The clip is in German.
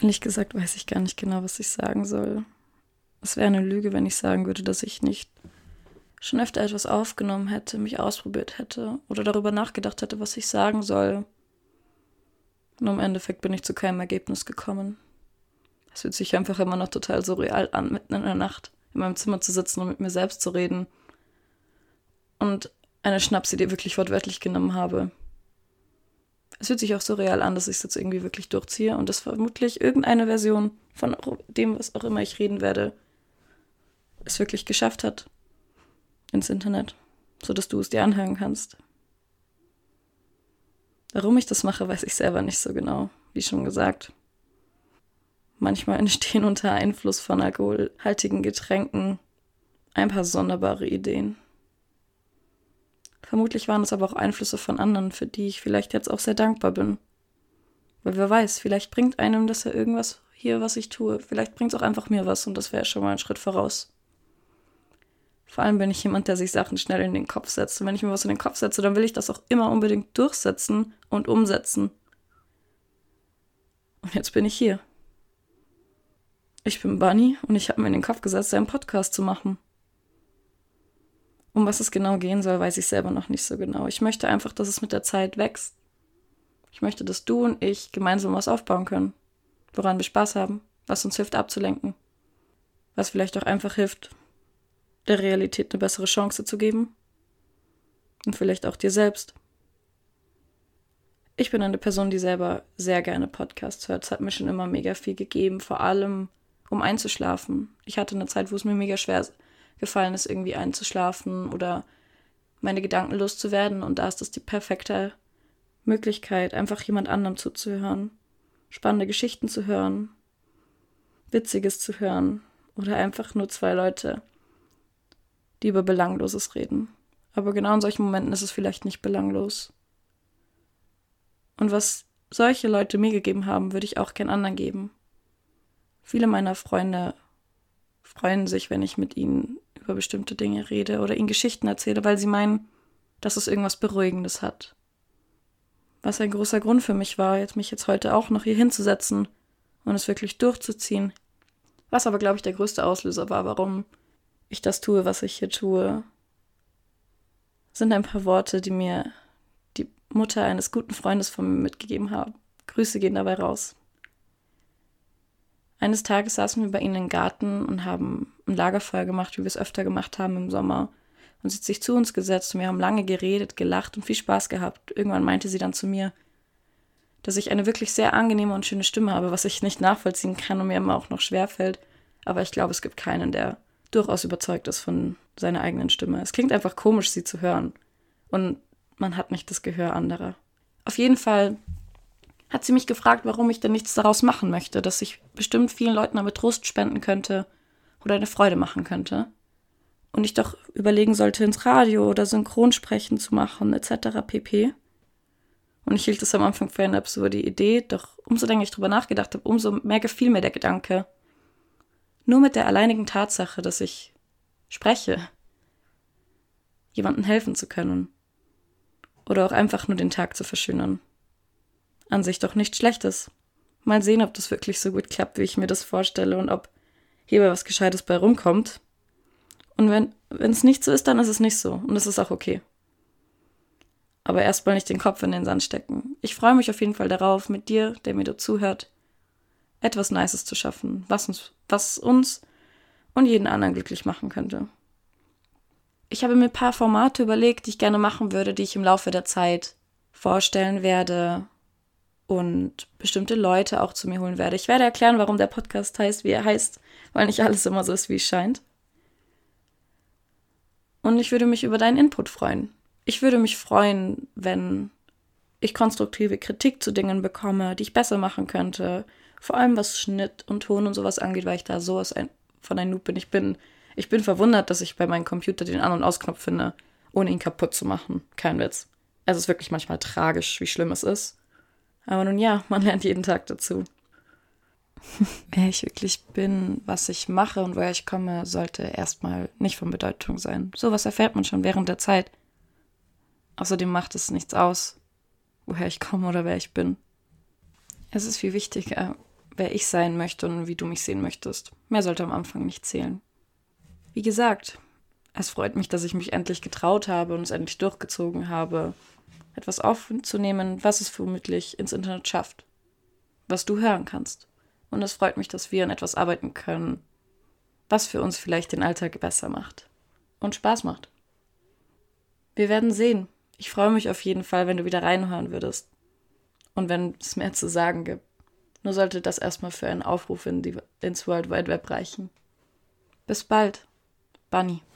Ehrlich gesagt weiß ich gar nicht genau, was ich sagen soll. Es wäre eine Lüge, wenn ich sagen würde, dass ich nicht schon öfter etwas aufgenommen hätte, mich ausprobiert hätte oder darüber nachgedacht hätte, was ich sagen soll. Und im Endeffekt bin ich zu keinem Ergebnis gekommen. Es fühlt sich einfach immer noch total surreal an, mitten in der Nacht in meinem Zimmer zu sitzen und mit mir selbst zu reden. Und eine Schnapsidee wirklich wortwörtlich genommen habe. Es fühlt sich auch so real an, dass ich es jetzt irgendwie wirklich durchziehe und dass vermutlich irgendeine Version von dem, was auch immer ich reden werde, es wirklich geschafft hat ins Internet, sodass du es dir anhören kannst. Warum ich das mache, weiß ich selber nicht so genau, wie schon gesagt. Manchmal entstehen unter Einfluss von alkoholhaltigen Getränken ein paar sonderbare Ideen. Vermutlich waren es aber auch Einflüsse von anderen, für die ich vielleicht jetzt auch sehr dankbar bin. Weil wer weiß, vielleicht bringt einem das ja irgendwas hier, was ich tue. Vielleicht bringt es auch einfach mir was und das wäre schon mal ein Schritt voraus. Vor allem bin ich jemand, der sich Sachen schnell in den Kopf setzt. Und wenn ich mir was in den Kopf setze, dann will ich das auch immer unbedingt durchsetzen und umsetzen. Und jetzt bin ich hier. Ich bin Bunny und ich habe mir in den Kopf gesetzt, einen Podcast zu machen. Um was es genau gehen soll, weiß ich selber noch nicht so genau. Ich möchte einfach, dass es mit der Zeit wächst. Ich möchte, dass du und ich gemeinsam was aufbauen können, woran wir Spaß haben, was uns hilft abzulenken, was vielleicht auch einfach hilft, der Realität eine bessere Chance zu geben und vielleicht auch dir selbst. Ich bin eine Person, die selber sehr gerne Podcasts hört. Es hat mir schon immer mega viel gegeben, vor allem um einzuschlafen. Ich hatte eine Zeit, wo es mir mega schwer gefallen ist, irgendwie einzuschlafen oder meine Gedanken loszuwerden. Und da ist das die perfekte Möglichkeit, einfach jemand anderem zuzuhören, spannende Geschichten zu hören, Witziges zu hören oder einfach nur zwei Leute, die über Belangloses reden. Aber genau in solchen Momenten ist es vielleicht nicht belanglos. Und was solche Leute mir gegeben haben, würde ich auch gern anderen geben. Viele meiner Freunde freuen sich, wenn ich mit ihnen über bestimmte Dinge rede oder ihnen Geschichten erzähle, weil sie meinen, dass es irgendwas Beruhigendes hat. Was ein großer Grund für mich war, jetzt mich jetzt heute auch noch hier hinzusetzen und es wirklich durchzuziehen. Was aber, glaube ich, der größte Auslöser war, warum ich das tue, was ich hier tue, sind ein paar Worte, die mir die Mutter eines guten Freundes von mir mitgegeben hat. Grüße gehen dabei raus. Eines Tages saßen wir bei ihnen im Garten und haben ein Lagerfeuer gemacht, wie wir es öfter gemacht haben im Sommer. Und sie hat sich zu uns gesetzt und wir haben lange geredet, gelacht und viel Spaß gehabt. Irgendwann meinte sie dann zu mir, dass ich eine wirklich sehr angenehme und schöne Stimme habe, was ich nicht nachvollziehen kann und mir immer auch noch schwerfällt. Aber ich glaube, es gibt keinen, der durchaus überzeugt ist von seiner eigenen Stimme. Es klingt einfach komisch, sie zu hören. Und man hat nicht das Gehör anderer. Auf jeden Fall hat sie mich gefragt, warum ich denn nichts daraus machen möchte, dass ich bestimmt vielen Leuten damit Trost spenden könnte oder eine Freude machen könnte. Und ich doch überlegen sollte, ins Radio oder Synchronsprechen zu machen, etc. pp. Und ich hielt es am Anfang für eine absurde Idee, doch umso länger ich drüber nachgedacht habe, umso mehr gefiel mir der Gedanke. Nur mit der alleinigen Tatsache, dass ich spreche, jemandem helfen zu können. Oder auch einfach nur den Tag zu verschönern an sich doch nichts Schlechtes. Mal sehen, ob das wirklich so gut klappt, wie ich mir das vorstelle und ob hierbei was Gescheites bei rumkommt. Und wenn es nicht so ist, dann ist es nicht so. Und das ist auch okay. Aber erstmal nicht den Kopf in den Sand stecken. Ich freue mich auf jeden Fall darauf, mit dir, der mir zuhört, etwas Nices zu schaffen, was uns, was uns und jeden anderen glücklich machen könnte. Ich habe mir ein paar Formate überlegt, die ich gerne machen würde, die ich im Laufe der Zeit vorstellen werde, und bestimmte Leute auch zu mir holen werde. Ich werde erklären, warum der Podcast heißt, wie er heißt, weil nicht alles immer so ist, wie es scheint. Und ich würde mich über deinen Input freuen. Ich würde mich freuen, wenn ich konstruktive Kritik zu Dingen bekomme, die ich besser machen könnte. Vor allem was Schnitt und Ton und sowas angeht, weil ich da sowas ein, von ein Noob bin. Ich bin. Ich bin verwundert, dass ich bei meinem Computer den An- und Ausknopf finde, ohne ihn kaputt zu machen. Kein Witz. Es ist wirklich manchmal tragisch, wie schlimm es ist. Aber nun ja, man lernt jeden Tag dazu. Wer ich wirklich bin, was ich mache und woher ich komme, sollte erstmal nicht von Bedeutung sein. Sowas erfährt man schon während der Zeit. Außerdem macht es nichts aus, woher ich komme oder wer ich bin. Es ist viel wichtiger, wer ich sein möchte und wie du mich sehen möchtest. Mehr sollte am Anfang nicht zählen. Wie gesagt, es freut mich, dass ich mich endlich getraut habe und es endlich durchgezogen habe, etwas aufzunehmen, was es vermutlich ins Internet schafft, was du hören kannst. Und es freut mich, dass wir an etwas arbeiten können, was für uns vielleicht den Alltag besser macht und Spaß macht. Wir werden sehen. Ich freue mich auf jeden Fall, wenn du wieder reinhören würdest und wenn es mehr zu sagen gibt. Nur sollte das erstmal für einen Aufruf in die, ins World Wide Web reichen. Bis bald, Bunny.